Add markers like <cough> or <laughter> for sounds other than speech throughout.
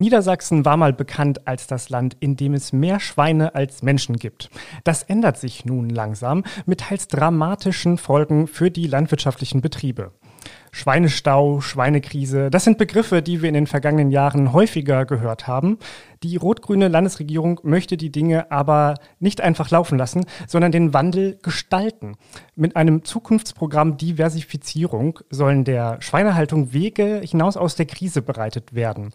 Niedersachsen war mal bekannt als das Land, in dem es mehr Schweine als Menschen gibt. Das ändert sich nun langsam mit teils dramatischen Folgen für die landwirtschaftlichen Betriebe. Schweinestau, Schweinekrise, das sind Begriffe, die wir in den vergangenen Jahren häufiger gehört haben. Die rot-grüne Landesregierung möchte die Dinge aber nicht einfach laufen lassen, sondern den Wandel gestalten. Mit einem Zukunftsprogramm Diversifizierung sollen der Schweinehaltung Wege hinaus aus der Krise bereitet werden.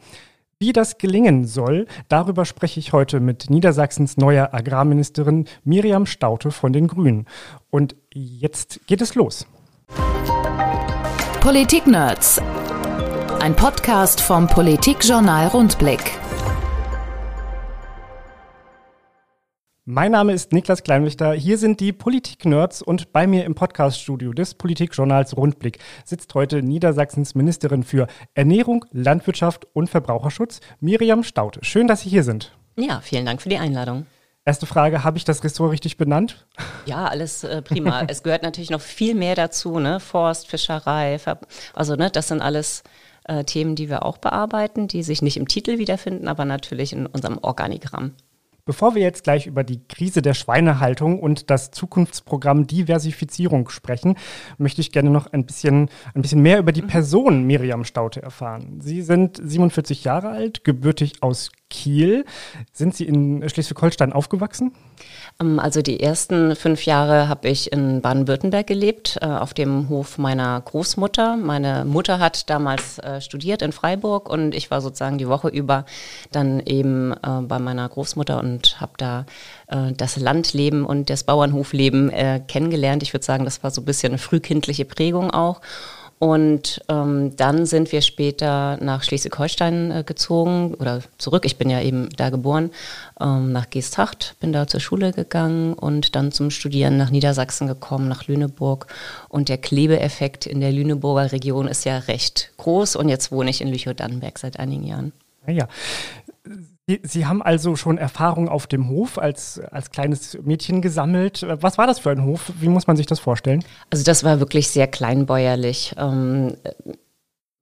Wie das gelingen soll, darüber spreche ich heute mit Niedersachsens neuer Agrarministerin Miriam Staute von den Grünen. Und jetzt geht es los. Politik-Nerds. Ein Podcast vom Politikjournal Rundblick. Mein Name ist Niklas Kleinwichter. Hier sind die Politik-Nerds und bei mir im Podcaststudio des Politikjournals Rundblick sitzt heute Niedersachsens Ministerin für Ernährung, Landwirtschaft und Verbraucherschutz, Miriam Staute. Schön, dass Sie hier sind. Ja, vielen Dank für die Einladung. Erste Frage, habe ich das Ressort richtig benannt? Ja, alles äh, prima. <laughs> es gehört natürlich noch viel mehr dazu, ne? Forst, Fischerei, Ver also ne, das sind alles äh, Themen, die wir auch bearbeiten, die sich nicht im Titel wiederfinden, aber natürlich in unserem Organigramm. Bevor wir jetzt gleich über die Krise der Schweinehaltung und das Zukunftsprogramm Diversifizierung sprechen, möchte ich gerne noch ein bisschen, ein bisschen mehr über die. Person Miriam Staute erfahren. Sie sind 47 Jahre alt, gebürtig aus Kiel. Sind Sie in Schleswig-Holstein aufgewachsen? Ähm, also die ersten fünf Jahre habe ich in Baden-Württemberg gelebt, äh, auf dem Hof meiner Großmutter. Meine Mutter hat damals äh, studiert in Freiburg und ich war sozusagen die Woche über dann eben äh, bei meiner Großmutter und habe da das Landleben und das Bauernhofleben kennengelernt. Ich würde sagen, das war so ein bisschen eine frühkindliche Prägung auch. Und ähm, dann sind wir später nach Schleswig-Holstein äh, gezogen oder zurück. Ich bin ja eben da geboren, ähm, nach Geesthacht, bin da zur Schule gegangen und dann zum Studieren nach Niedersachsen gekommen, nach Lüneburg. Und der Klebeeffekt in der Lüneburger Region ist ja recht groß. Und jetzt wohne ich in Lüchow-Dannenberg seit einigen Jahren. Ja, Sie, haben also schon Erfahrung auf dem Hof als, als kleines Mädchen gesammelt. Was war das für ein Hof? Wie muss man sich das vorstellen? Also das war wirklich sehr kleinbäuerlich. Ähm,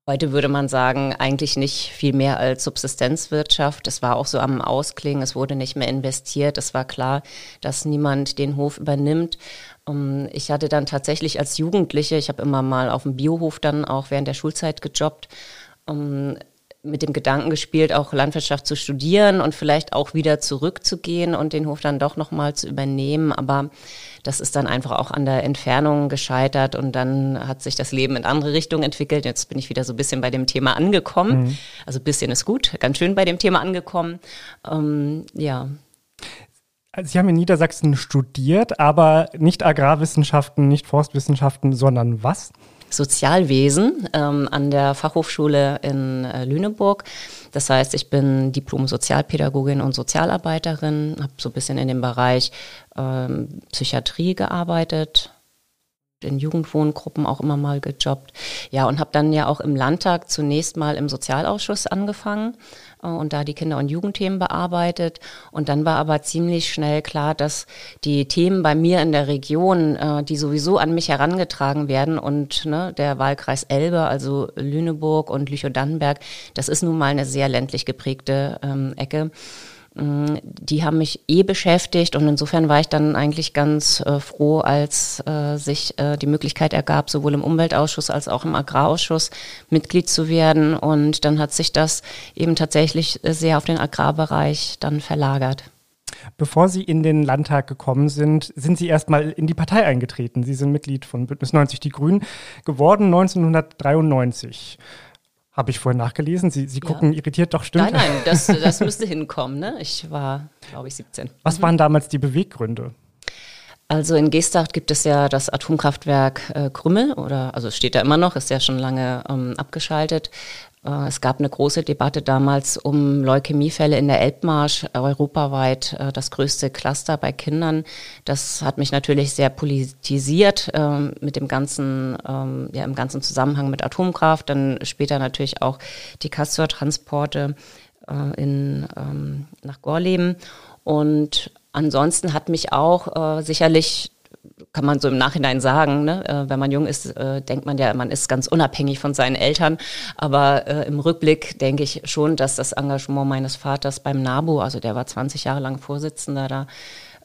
heute würde man sagen, eigentlich nicht viel mehr als Subsistenzwirtschaft. Es war auch so am Ausklingen, es wurde nicht mehr investiert. Es war klar, dass niemand den Hof übernimmt. Ähm, ich hatte dann tatsächlich als Jugendliche, ich habe immer mal auf dem Biohof dann auch während der Schulzeit gejobbt, ähm, mit dem Gedanken gespielt, auch Landwirtschaft zu studieren und vielleicht auch wieder zurückzugehen und den Hof dann doch nochmal zu übernehmen. Aber das ist dann einfach auch an der Entfernung gescheitert und dann hat sich das Leben in andere Richtungen entwickelt. Jetzt bin ich wieder so ein bisschen bei dem Thema angekommen. Mhm. Also ein bisschen ist gut, ganz schön bei dem Thema angekommen. Ähm, ja. Sie haben in Niedersachsen studiert, aber nicht Agrarwissenschaften, nicht Forstwissenschaften, sondern was? Sozialwesen ähm, an der Fachhochschule in äh, Lüneburg. Das heißt, ich bin Diplom-Sozialpädagogin und Sozialarbeiterin, habe so ein bisschen in dem Bereich ähm, Psychiatrie gearbeitet, in Jugendwohngruppen auch immer mal gejobbt. Ja, und habe dann ja auch im Landtag zunächst mal im Sozialausschuss angefangen äh, und da die Kinder- und Jugendthemen bearbeitet. Und dann war aber ziemlich schnell klar, dass die Themen bei mir in der Region, äh, die sowieso an mich herangetragen werden und ne, der Wahlkreis Elbe, also Lüneburg und Lüchow-Dannenberg, das ist nun mal eine sehr ländlich geprägte ähm, Ecke. Mm, die haben mich eh beschäftigt und insofern war ich dann eigentlich ganz äh, froh, als äh, sich äh, die Möglichkeit ergab, sowohl im Umweltausschuss als auch im Agrarausschuss Mitglied zu werden. Und dann hat sich das eben tatsächlich sehr auf den Agrarbereich dann verlagert. Bevor Sie in den Landtag gekommen sind, sind Sie erstmal in die Partei eingetreten. Sie sind Mitglied von Bündnis 90 Die Grünen geworden 1993. Habe ich vorhin nachgelesen. Sie, Sie gucken ja. irritiert, doch stimmt. Nein, nein, das, <laughs> das müsste hinkommen. Ne? Ich war, glaube ich, 17. Was mhm. waren damals die Beweggründe? Also in Geesthacht gibt es ja das Atomkraftwerk äh, Krümmel, oder also es steht da immer noch, ist ja schon lange ähm, abgeschaltet. Äh, es gab eine große Debatte damals um Leukämiefälle in der Elbmarsch, europaweit äh, das größte Cluster bei Kindern. Das hat mich natürlich sehr politisiert ähm, mit dem ganzen, ähm, ja, im ganzen Zusammenhang mit Atomkraft, dann später natürlich auch die Castor-Transporte äh, in, ähm, nach Gorleben. Und ansonsten hat mich auch sicherlich kann man so im Nachhinein sagen. Ne? Äh, wenn man jung ist, äh, denkt man ja, man ist ganz unabhängig von seinen Eltern. Aber äh, im Rückblick denke ich schon, dass das Engagement meines Vaters beim NABU, also der war 20 Jahre lang Vorsitzender da,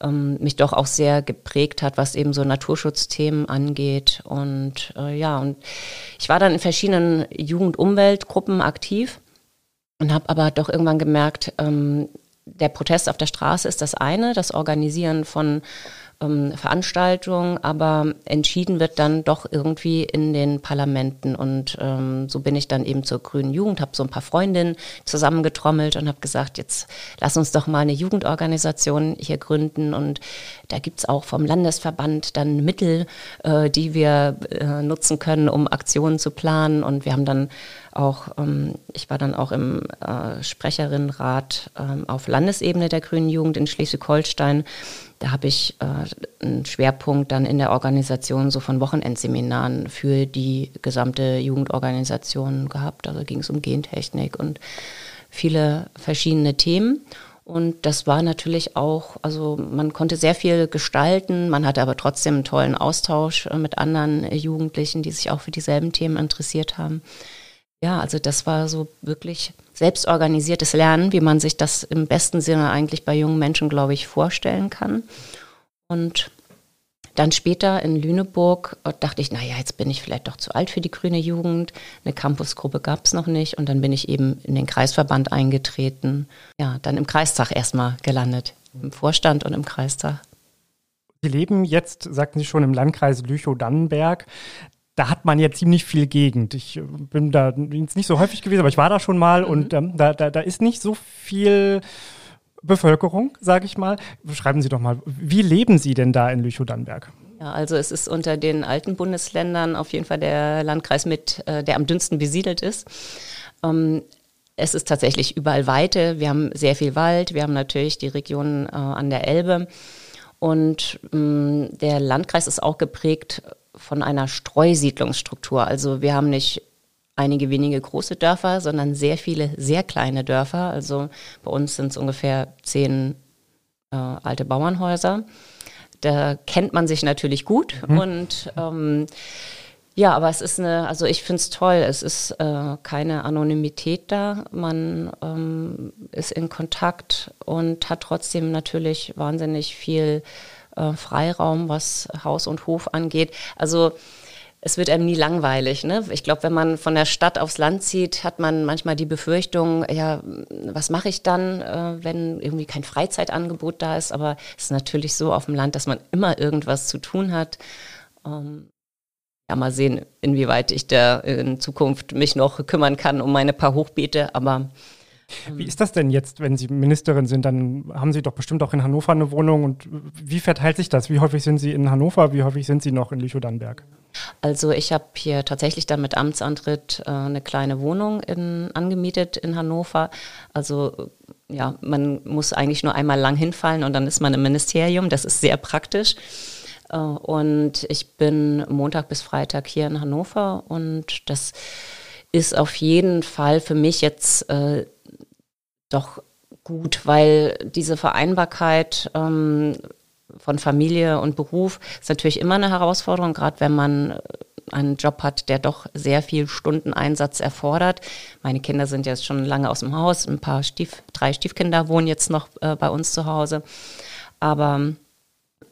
ähm, mich doch auch sehr geprägt hat, was eben so Naturschutzthemen angeht. Und äh, ja, und ich war dann in verschiedenen Jugend-Umweltgruppen aktiv und habe aber doch irgendwann gemerkt, ähm, der Protest auf der Straße ist das eine, das Organisieren von ähm, Veranstaltung, aber entschieden wird dann doch irgendwie in den Parlamenten. Und ähm, so bin ich dann eben zur Grünen Jugend, habe so ein paar Freundinnen zusammengetrommelt und habe gesagt, jetzt lass uns doch mal eine Jugendorganisation hier gründen. Und da gibt's auch vom Landesverband dann Mittel, äh, die wir äh, nutzen können, um Aktionen zu planen. Und wir haben dann auch, ähm, ich war dann auch im äh, Sprecherinnenrat ähm, auf Landesebene der Grünen Jugend in Schleswig-Holstein da habe ich äh, einen Schwerpunkt dann in der Organisation so von Wochenendseminaren für die gesamte Jugendorganisation gehabt. Also ging es um Gentechnik und viele verschiedene Themen. Und das war natürlich auch, also man konnte sehr viel gestalten, man hatte aber trotzdem einen tollen Austausch äh, mit anderen Jugendlichen, die sich auch für dieselben Themen interessiert haben. Ja, also das war so wirklich selbstorganisiertes Lernen, wie man sich das im besten Sinne eigentlich bei jungen Menschen, glaube ich, vorstellen kann. Und dann später in Lüneburg äh, dachte ich, naja, jetzt bin ich vielleicht doch zu alt für die grüne Jugend. Eine Campusgruppe gab es noch nicht. Und dann bin ich eben in den Kreisverband eingetreten. Ja, dann im Kreistag erstmal gelandet. Im Vorstand und im Kreistag. Sie leben jetzt, sagten Sie schon, im Landkreis Lüchow-Dannenberg da hat man ja ziemlich viel Gegend. Ich äh, bin da jetzt nicht so häufig gewesen, aber ich war da schon mal mhm. und ähm, da, da, da ist nicht so viel Bevölkerung, sage ich mal. Beschreiben Sie doch mal, wie leben Sie denn da in Lüchow-Dannenberg? Ja, also es ist unter den alten Bundesländern auf jeden Fall der Landkreis mit, äh, der am dünnsten besiedelt ist. Ähm, es ist tatsächlich überall Weite. Wir haben sehr viel Wald. Wir haben natürlich die Region äh, an der Elbe. Und ähm, der Landkreis ist auch geprägt von einer Streusiedlungsstruktur. Also wir haben nicht einige wenige große Dörfer, sondern sehr viele sehr kleine Dörfer. Also bei uns sind es ungefähr zehn äh, alte Bauernhäuser. Da kennt man sich natürlich gut mhm. und ähm, ja, aber es ist eine, also ich finde es toll, es ist äh, keine Anonymität da, man ähm, ist in Kontakt und hat trotzdem natürlich wahnsinnig viel äh, Freiraum, was Haus und Hof angeht. Also es wird einem nie langweilig. Ne? Ich glaube, wenn man von der Stadt aufs Land zieht, hat man manchmal die Befürchtung, ja, was mache ich dann, äh, wenn irgendwie kein Freizeitangebot da ist? Aber es ist natürlich so auf dem Land, dass man immer irgendwas zu tun hat. Ähm, ja, mal sehen, inwieweit ich da in Zukunft mich noch kümmern kann um meine paar Hochbeete. Aber wie ist das denn jetzt, wenn Sie Ministerin sind? Dann haben Sie doch bestimmt auch in Hannover eine Wohnung. Und wie verteilt sich das? Wie häufig sind Sie in Hannover? Wie häufig sind Sie noch in Lüchow-Dannenberg? Also ich habe hier tatsächlich dann mit Amtsantritt äh, eine kleine Wohnung in, angemietet in Hannover. Also ja, man muss eigentlich nur einmal lang hinfallen und dann ist man im Ministerium. Das ist sehr praktisch. Äh, und ich bin Montag bis Freitag hier in Hannover und das ist auf jeden Fall für mich jetzt äh, doch gut, weil diese Vereinbarkeit ähm, von Familie und Beruf ist natürlich immer eine Herausforderung, gerade wenn man einen Job hat, der doch sehr viel Stundeneinsatz erfordert. Meine Kinder sind jetzt schon lange aus dem Haus, ein paar Stief, drei Stiefkinder wohnen jetzt noch äh, bei uns zu Hause. Aber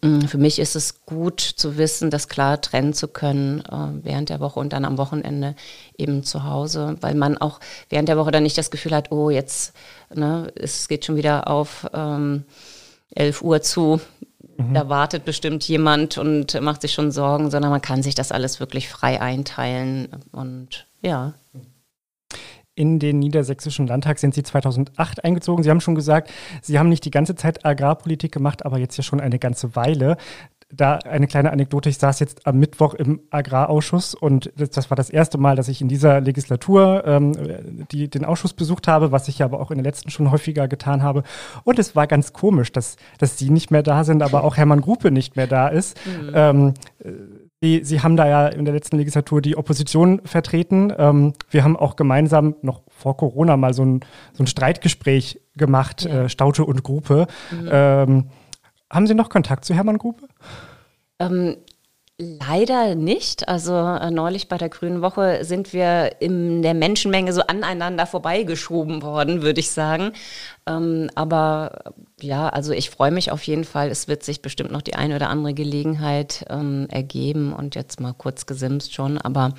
für mich ist es gut zu wissen, das klar trennen zu können äh, während der Woche und dann am Wochenende eben zu Hause, weil man auch während der Woche dann nicht das Gefühl hat, oh, jetzt, ne, es geht schon wieder auf ähm, 11 Uhr zu, mhm. da wartet bestimmt jemand und macht sich schon Sorgen, sondern man kann sich das alles wirklich frei einteilen und ja in den Niedersächsischen Landtag sind Sie 2008 eingezogen. Sie haben schon gesagt, Sie haben nicht die ganze Zeit Agrarpolitik gemacht, aber jetzt ja schon eine ganze Weile. Da eine kleine Anekdote. Ich saß jetzt am Mittwoch im Agrarausschuss und das, das war das erste Mal, dass ich in dieser Legislatur ähm, die, den Ausschuss besucht habe, was ich aber auch in der letzten schon häufiger getan habe. Und es war ganz komisch, dass, dass Sie nicht mehr da sind, aber auch Hermann Gruppe nicht mehr da ist. Mhm. Ähm, Sie, Sie haben da ja in der letzten Legislatur die Opposition vertreten. Ähm, wir haben auch gemeinsam noch vor Corona mal so ein, so ein Streitgespräch gemacht, ja. äh, Staute und Gruppe. Mhm. Ähm, haben Sie noch Kontakt zu Hermann Gruppe? Ähm, Leider nicht. Also äh, neulich bei der Grünen Woche sind wir in der Menschenmenge so aneinander vorbeigeschoben worden, würde ich sagen. Ähm, aber ja, also ich freue mich auf jeden Fall. Es wird sich bestimmt noch die eine oder andere Gelegenheit ähm, ergeben und jetzt mal kurz gesimst schon. Aber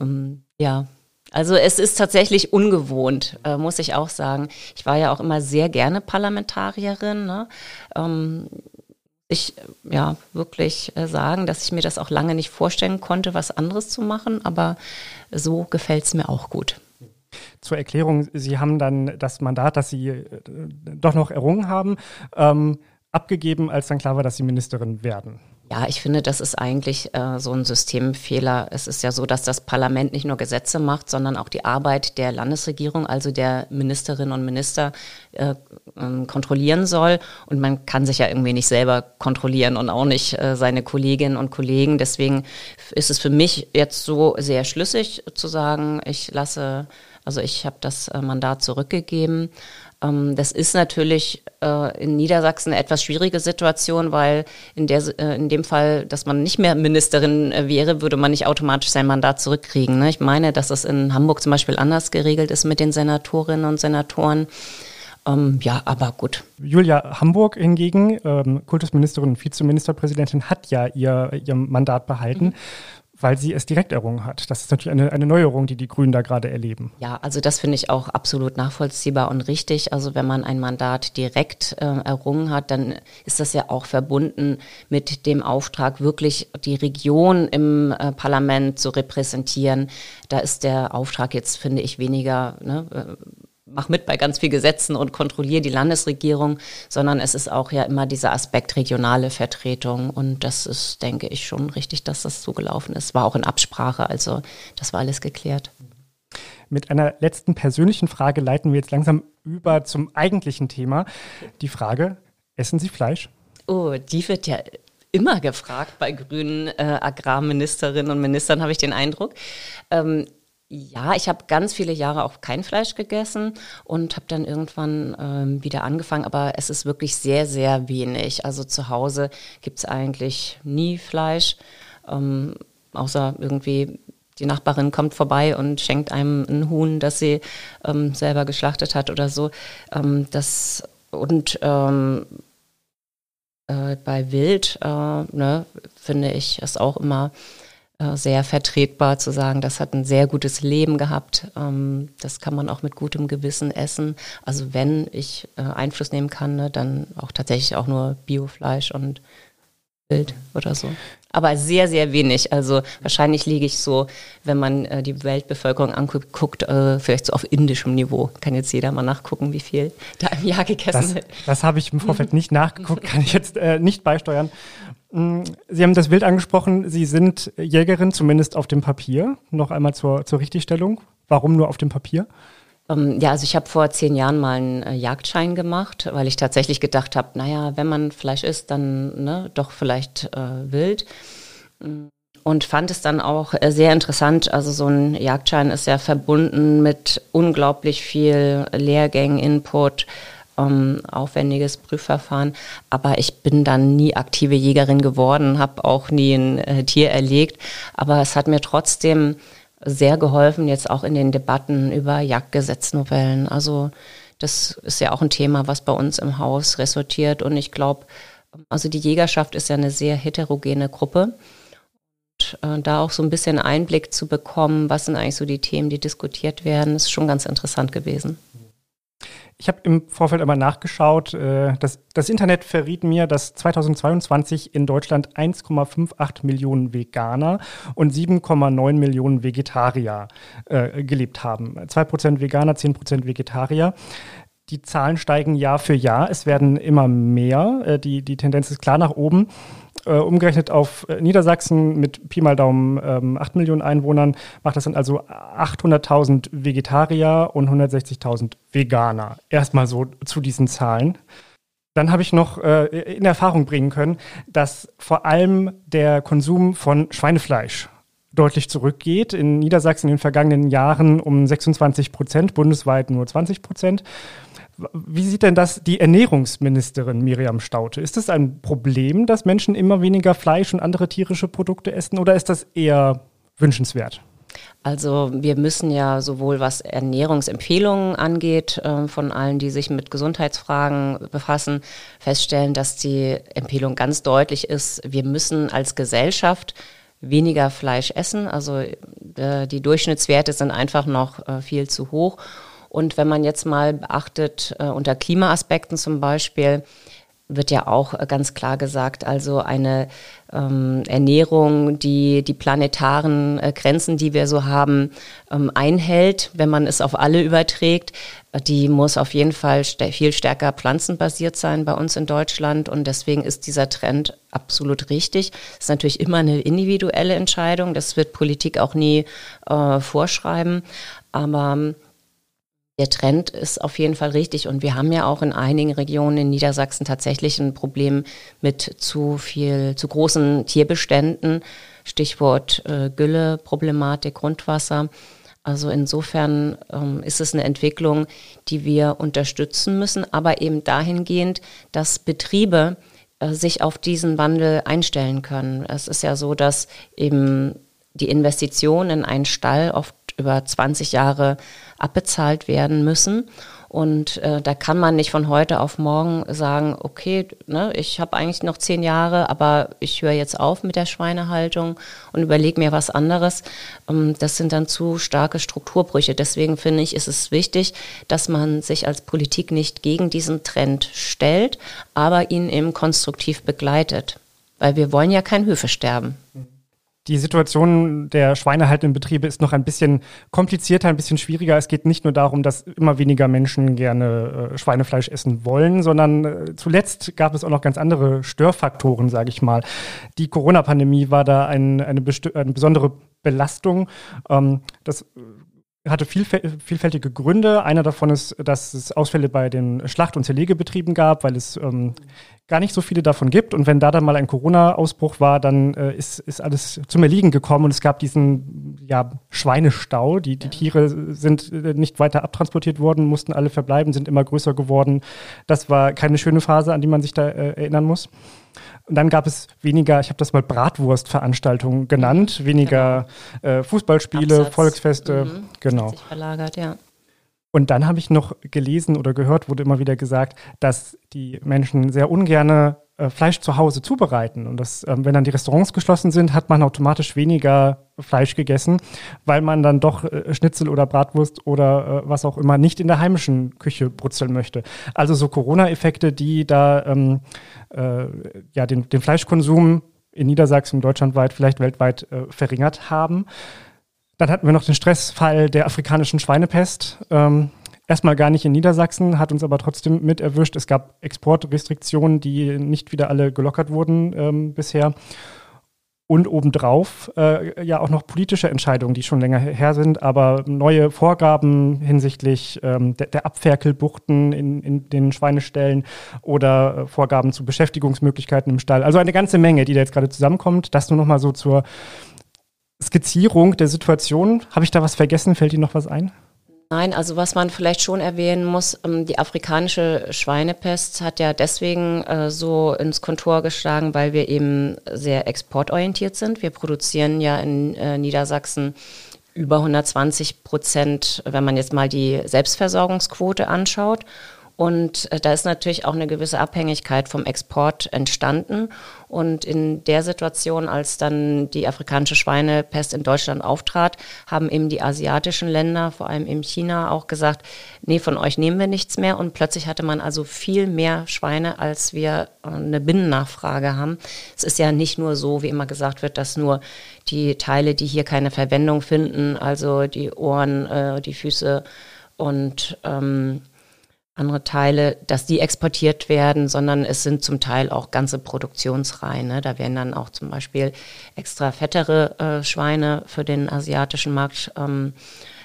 ähm, ja, also es ist tatsächlich ungewohnt, äh, muss ich auch sagen. Ich war ja auch immer sehr gerne Parlamentarierin. Ne? Ähm, ich ja wirklich äh, sagen, dass ich mir das auch lange nicht vorstellen konnte, was anderes zu machen, aber so gefällt es mir auch gut. Zur Erklärung, Sie haben dann das Mandat, das Sie äh, doch noch errungen haben, ähm, abgegeben, als dann klar war, dass Sie Ministerin werden. Ja, ich finde, das ist eigentlich äh, so ein Systemfehler. Es ist ja so, dass das Parlament nicht nur Gesetze macht, sondern auch die Arbeit der Landesregierung, also der Ministerinnen und Minister, äh, äh, kontrollieren soll. Und man kann sich ja irgendwie nicht selber kontrollieren und auch nicht äh, seine Kolleginnen und Kollegen. Deswegen ist es für mich jetzt so sehr schlüssig zu sagen, ich lasse, also ich habe das äh, Mandat zurückgegeben. Ähm, das ist natürlich äh, in Niedersachsen eine etwas schwierige Situation, weil in, der, äh, in dem Fall, dass man nicht mehr Ministerin äh, wäre, würde man nicht automatisch sein Mandat zurückkriegen. Ne? Ich meine, dass es in Hamburg zum Beispiel anders geregelt ist mit den Senatorinnen und Senatoren. Ähm, ja, aber gut. Julia Hamburg hingegen, ähm, Kultusministerin und Vizeministerpräsidentin, hat ja ihr, ihr Mandat behalten. Mhm weil sie es direkt errungen hat. Das ist natürlich eine, eine Neuerung, die die Grünen da gerade erleben. Ja, also das finde ich auch absolut nachvollziehbar und richtig. Also wenn man ein Mandat direkt äh, errungen hat, dann ist das ja auch verbunden mit dem Auftrag, wirklich die Region im äh, Parlament zu repräsentieren. Da ist der Auftrag jetzt, finde ich, weniger ne, äh, mach mit bei ganz vielen Gesetzen und kontrolliere die Landesregierung, sondern es ist auch ja immer dieser Aspekt regionale Vertretung. Und das ist, denke ich, schon richtig, dass das so gelaufen ist. War auch in Absprache, also das war alles geklärt. Mit einer letzten persönlichen Frage leiten wir jetzt langsam über zum eigentlichen Thema. Die Frage, essen Sie Fleisch? Oh, die wird ja immer gefragt bei grünen äh, Agrarministerinnen und Ministern, habe ich den Eindruck. Ähm, ja, ich habe ganz viele Jahre auch kein Fleisch gegessen und habe dann irgendwann ähm, wieder angefangen, aber es ist wirklich sehr, sehr wenig. Also zu Hause gibt es eigentlich nie Fleisch, ähm, außer irgendwie die Nachbarin kommt vorbei und schenkt einem ein Huhn, das sie ähm, selber geschlachtet hat oder so. Ähm, das und ähm, äh, bei Wild, äh, ne, finde ich es auch immer sehr vertretbar zu sagen, das hat ein sehr gutes Leben gehabt. Ähm, das kann man auch mit gutem Gewissen essen. Also wenn ich äh, Einfluss nehmen kann, ne, dann auch tatsächlich auch nur Biofleisch und Wild oder so. Aber sehr, sehr wenig. Also wahrscheinlich liege ich so, wenn man äh, die Weltbevölkerung anguckt, äh, vielleicht so auf indischem Niveau. Kann jetzt jeder mal nachgucken, wie viel da im Jahr gegessen das, wird. Das habe ich im Vorfeld <laughs> nicht nachgeguckt, kann ich jetzt äh, nicht beisteuern. Mm, Sie haben das Wild angesprochen. Sie sind Jägerin, zumindest auf dem Papier. Noch einmal zur, zur Richtigstellung. Warum nur auf dem Papier? Ähm, ja, also ich habe vor zehn Jahren mal einen äh, Jagdschein gemacht, weil ich tatsächlich gedacht habe, naja, wenn man Fleisch isst, dann ne, doch vielleicht äh, wild. Mm, und fand es dann auch äh, sehr interessant. Also so ein Jagdschein ist ja verbunden mit unglaublich viel Lehrgängen, Input, ähm, aufwendiges Prüfverfahren. Aber ich bin dann nie aktive Jägerin geworden, habe auch nie ein äh, Tier erlegt. Aber es hat mir trotzdem sehr geholfen, jetzt auch in den Debatten über Jagdgesetznovellen. Also das ist ja auch ein Thema, was bei uns im Haus ressortiert. Und ich glaube, also die Jägerschaft ist ja eine sehr heterogene Gruppe. Und äh, da auch so ein bisschen Einblick zu bekommen, was sind eigentlich so die Themen, die diskutiert werden, ist schon ganz interessant gewesen. Ich habe im Vorfeld einmal nachgeschaut. Äh, das, das, Internet verriet mir, dass 2022 in Deutschland 1,58 Millionen Veganer und 7,9 Millionen Vegetarier äh, gelebt haben. 2% Veganer, 10% Vegetarier. Die Zahlen steigen Jahr für Jahr. Es werden immer mehr. Äh, die, die Tendenz ist klar nach oben äh, umgerechnet auf äh, Niedersachsen mit Pi mal Daumen ähm, 8 Millionen Einwohnern macht das dann also 800.000 Vegetarier und 160.000 Veganer. Erstmal so zu diesen Zahlen. Dann habe ich noch in Erfahrung bringen können, dass vor allem der Konsum von Schweinefleisch deutlich zurückgeht. In Niedersachsen in den vergangenen Jahren um 26 Prozent, bundesweit nur 20 Prozent. Wie sieht denn das die Ernährungsministerin Miriam Staute? Ist es ein Problem, dass Menschen immer weniger Fleisch und andere tierische Produkte essen oder ist das eher wünschenswert? Also wir müssen ja sowohl was Ernährungsempfehlungen angeht, äh, von allen, die sich mit Gesundheitsfragen befassen, feststellen, dass die Empfehlung ganz deutlich ist, wir müssen als Gesellschaft weniger Fleisch essen. Also äh, die Durchschnittswerte sind einfach noch äh, viel zu hoch. Und wenn man jetzt mal beachtet, äh, unter Klimaaspekten zum Beispiel, wird ja auch äh, ganz klar gesagt, also eine ähm, Ernährung, die die planetaren äh, Grenzen, die wir so haben, ähm, einhält, wenn man es auf alle überträgt, äh, die muss auf jeden Fall st viel stärker pflanzenbasiert sein bei uns in Deutschland. Und deswegen ist dieser Trend absolut richtig. Das ist natürlich immer eine individuelle Entscheidung, das wird Politik auch nie äh, vorschreiben, aber der Trend ist auf jeden Fall richtig und wir haben ja auch in einigen Regionen in Niedersachsen tatsächlich ein Problem mit zu viel, zu großen Tierbeständen. Stichwort äh, Gülle, Problematik, Grundwasser. Also insofern ähm, ist es eine Entwicklung, die wir unterstützen müssen, aber eben dahingehend, dass Betriebe äh, sich auf diesen Wandel einstellen können. Es ist ja so, dass eben die Investition in einen Stall oft über 20 Jahre abbezahlt werden müssen. Und äh, da kann man nicht von heute auf morgen sagen, okay, ne, ich habe eigentlich noch zehn Jahre, aber ich höre jetzt auf mit der Schweinehaltung und überlege mir was anderes. Ähm, das sind dann zu starke Strukturbrüche. Deswegen finde ich, ist es wichtig, dass man sich als Politik nicht gegen diesen Trend stellt, aber ihn eben konstruktiv begleitet. Weil wir wollen ja kein Höfesterben. Mhm. Die Situation der schweinehaltenden Betriebe ist noch ein bisschen komplizierter, ein bisschen schwieriger. Es geht nicht nur darum, dass immer weniger Menschen gerne äh, Schweinefleisch essen wollen, sondern äh, zuletzt gab es auch noch ganz andere Störfaktoren, sage ich mal. Die Corona-Pandemie war da ein, eine, eine, besondere Belastung. Ähm, das hatte vielfältige Gründe. Einer davon ist, dass es Ausfälle bei den Schlacht- und Zerlegebetrieben gab, weil es ähm, gar nicht so viele davon gibt. Und wenn da dann mal ein Corona-Ausbruch war, dann äh, ist, ist alles zum Erliegen gekommen und es gab diesen ja, Schweinestau. Die, die Tiere sind äh, nicht weiter abtransportiert worden, mussten alle verbleiben, sind immer größer geworden. Das war keine schöne Phase, an die man sich da äh, erinnern muss. Und dann gab es weniger, ich habe das mal Bratwurstveranstaltungen genannt, weniger genau. äh, Fußballspiele, Absatz. Volksfeste, mhm. genau. Sich verlagert, ja. Und dann habe ich noch gelesen oder gehört, wurde immer wieder gesagt, dass die Menschen sehr ungerne äh, Fleisch zu Hause zubereiten. Und das, ähm, wenn dann die Restaurants geschlossen sind, hat man automatisch weniger Fleisch gegessen, weil man dann doch äh, Schnitzel oder Bratwurst oder äh, was auch immer nicht in der heimischen Küche brutzeln möchte. Also so Corona-Effekte, die da ähm, äh, ja den, den Fleischkonsum in Niedersachsen, deutschlandweit, vielleicht weltweit äh, verringert haben. Dann hatten wir noch den Stressfall der afrikanischen Schweinepest. Ähm, erstmal gar nicht in Niedersachsen, hat uns aber trotzdem mit erwischt. Es gab Exportrestriktionen, die nicht wieder alle gelockert wurden ähm, bisher. Und obendrauf äh, ja auch noch politische Entscheidungen, die schon länger her sind, aber neue Vorgaben hinsichtlich ähm, der, der Abferkelbuchten in, in den Schweineställen oder äh, Vorgaben zu Beschäftigungsmöglichkeiten im Stall. Also eine ganze Menge, die da jetzt gerade zusammenkommt. Das nur noch mal so zur Skizzierung der Situation. Habe ich da was vergessen? Fällt Ihnen noch was ein? Nein, also was man vielleicht schon erwähnen muss, ähm, die afrikanische Schweinepest hat ja deswegen äh, so ins Kontor geschlagen, weil wir eben sehr exportorientiert sind. Wir produzieren ja in äh, Niedersachsen über 120 Prozent, wenn man jetzt mal die Selbstversorgungsquote anschaut. Und äh, da ist natürlich auch eine gewisse Abhängigkeit vom Export entstanden. Und in der Situation, als dann die afrikanische Schweinepest in Deutschland auftrat, haben eben die asiatischen Länder, vor allem eben China, auch gesagt, nee, von euch nehmen wir nichts mehr. Und plötzlich hatte man also viel mehr Schweine, als wir äh, eine Binnennachfrage haben. Es ist ja nicht nur so, wie immer gesagt wird, dass nur die Teile, die hier keine Verwendung finden, also die Ohren, äh, die Füße und ähm, andere Teile, dass die exportiert werden, sondern es sind zum Teil auch ganze Produktionsreihen. Ne? Da werden dann auch zum Beispiel extra fettere äh, Schweine für den asiatischen Markt ähm,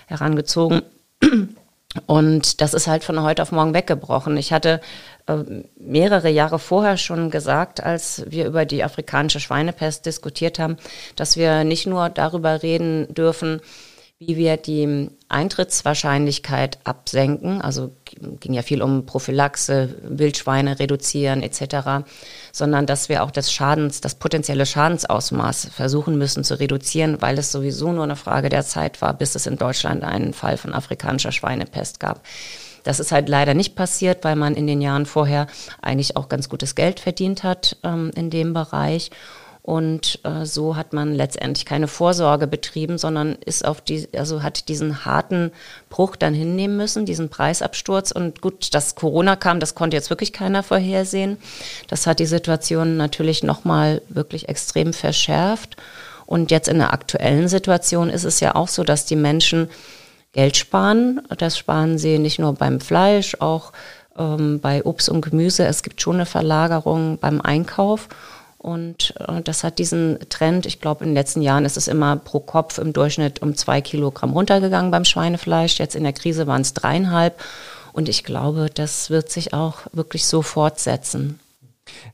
herangezogen. Und das ist halt von heute auf morgen weggebrochen. Ich hatte äh, mehrere Jahre vorher schon gesagt, als wir über die afrikanische Schweinepest diskutiert haben, dass wir nicht nur darüber reden dürfen, wie wir die Eintrittswahrscheinlichkeit absenken. Also ging ja viel um Prophylaxe, Wildschweine reduzieren etc., sondern dass wir auch das Schadens, das potenzielle Schadensausmaß versuchen müssen zu reduzieren, weil es sowieso nur eine Frage der Zeit war, bis es in Deutschland einen Fall von afrikanischer Schweinepest gab. Das ist halt leider nicht passiert, weil man in den Jahren vorher eigentlich auch ganz gutes Geld verdient hat ähm, in dem Bereich. Und äh, so hat man letztendlich keine Vorsorge betrieben, sondern ist auf die, also hat diesen harten Bruch dann hinnehmen müssen, diesen Preisabsturz. Und gut, dass Corona kam, das konnte jetzt wirklich keiner vorhersehen. Das hat die Situation natürlich nochmal wirklich extrem verschärft. Und jetzt in der aktuellen Situation ist es ja auch so, dass die Menschen Geld sparen. Das sparen sie nicht nur beim Fleisch, auch ähm, bei Obst und Gemüse. Es gibt schon eine Verlagerung beim Einkauf. Und äh, das hat diesen Trend, ich glaube, in den letzten Jahren ist es immer pro Kopf im Durchschnitt um zwei Kilogramm runtergegangen beim Schweinefleisch. Jetzt in der Krise waren es dreieinhalb. Und ich glaube, das wird sich auch wirklich so fortsetzen.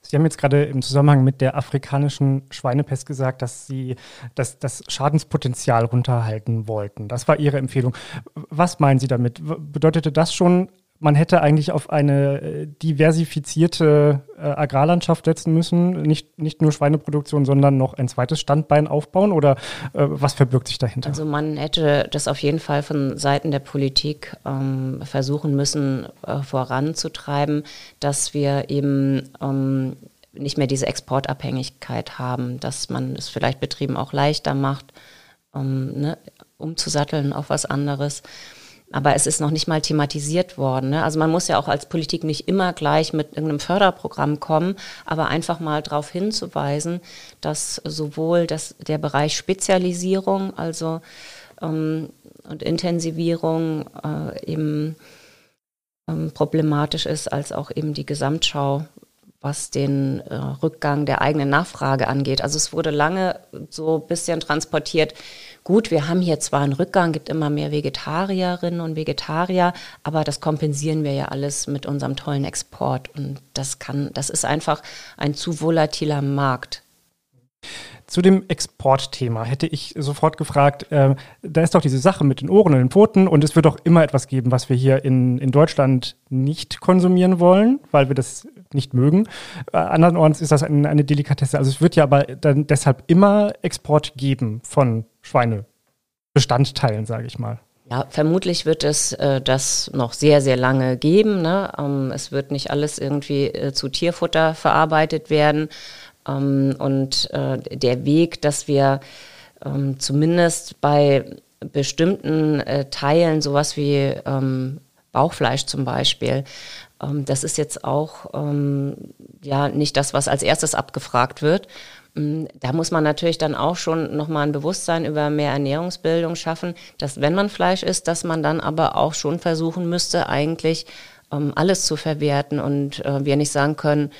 Sie haben jetzt gerade im Zusammenhang mit der afrikanischen Schweinepest gesagt, dass Sie das, das Schadenspotenzial runterhalten wollten. Das war Ihre Empfehlung. Was meinen Sie damit? Bedeutete das schon man hätte eigentlich auf eine äh, diversifizierte äh, Agrarlandschaft setzen müssen, nicht, nicht nur Schweineproduktion, sondern noch ein zweites Standbein aufbauen oder äh, was verbirgt sich dahinter? Also man hätte das auf jeden Fall von Seiten der Politik ähm, versuchen müssen äh, voranzutreiben, dass wir eben ähm, nicht mehr diese Exportabhängigkeit haben, dass man es vielleicht Betrieben auch leichter macht, ähm, ne, umzusatteln auf was anderes. Aber es ist noch nicht mal thematisiert worden. Ne? Also man muss ja auch als Politik nicht immer gleich mit irgendeinem Förderprogramm kommen, aber einfach mal darauf hinzuweisen, dass sowohl das, der Bereich Spezialisierung, also ähm, und Intensivierung äh, eben ähm, problematisch ist, als auch eben die Gesamtschau, was den äh, Rückgang der eigenen Nachfrage angeht. Also es wurde lange so ein bisschen transportiert, gut, wir haben hier zwar einen Rückgang, gibt immer mehr Vegetarierinnen und Vegetarier, aber das kompensieren wir ja alles mit unserem tollen Export. Und das kann, das ist einfach ein zu volatiler Markt. Zu dem Exportthema hätte ich sofort gefragt, äh, da ist doch diese Sache mit den Ohren und den Pfoten und es wird doch immer etwas geben, was wir hier in, in Deutschland nicht konsumieren wollen, weil wir das nicht mögen. Äh, andernorts ist das eine, eine Delikatesse. Also es wird ja aber dann deshalb immer Export geben von Schweinebestandteilen, sage ich mal. Ja, vermutlich wird es äh, das noch sehr, sehr lange geben. Ne? Ähm, es wird nicht alles irgendwie äh, zu Tierfutter verarbeitet werden. Ähm, und äh, der Weg, dass wir ähm, zumindest bei bestimmten äh, Teilen, sowas wie ähm, Bauchfleisch zum Beispiel, das ist jetzt auch ähm, ja nicht das, was als erstes abgefragt wird. Mm, da muss man natürlich dann auch schon nochmal ein Bewusstsein über mehr Ernährungsbildung schaffen, dass wenn man Fleisch isst, dass man dann aber auch schon versuchen müsste, eigentlich ähm, alles zu verwerten und äh, wir nicht sagen können,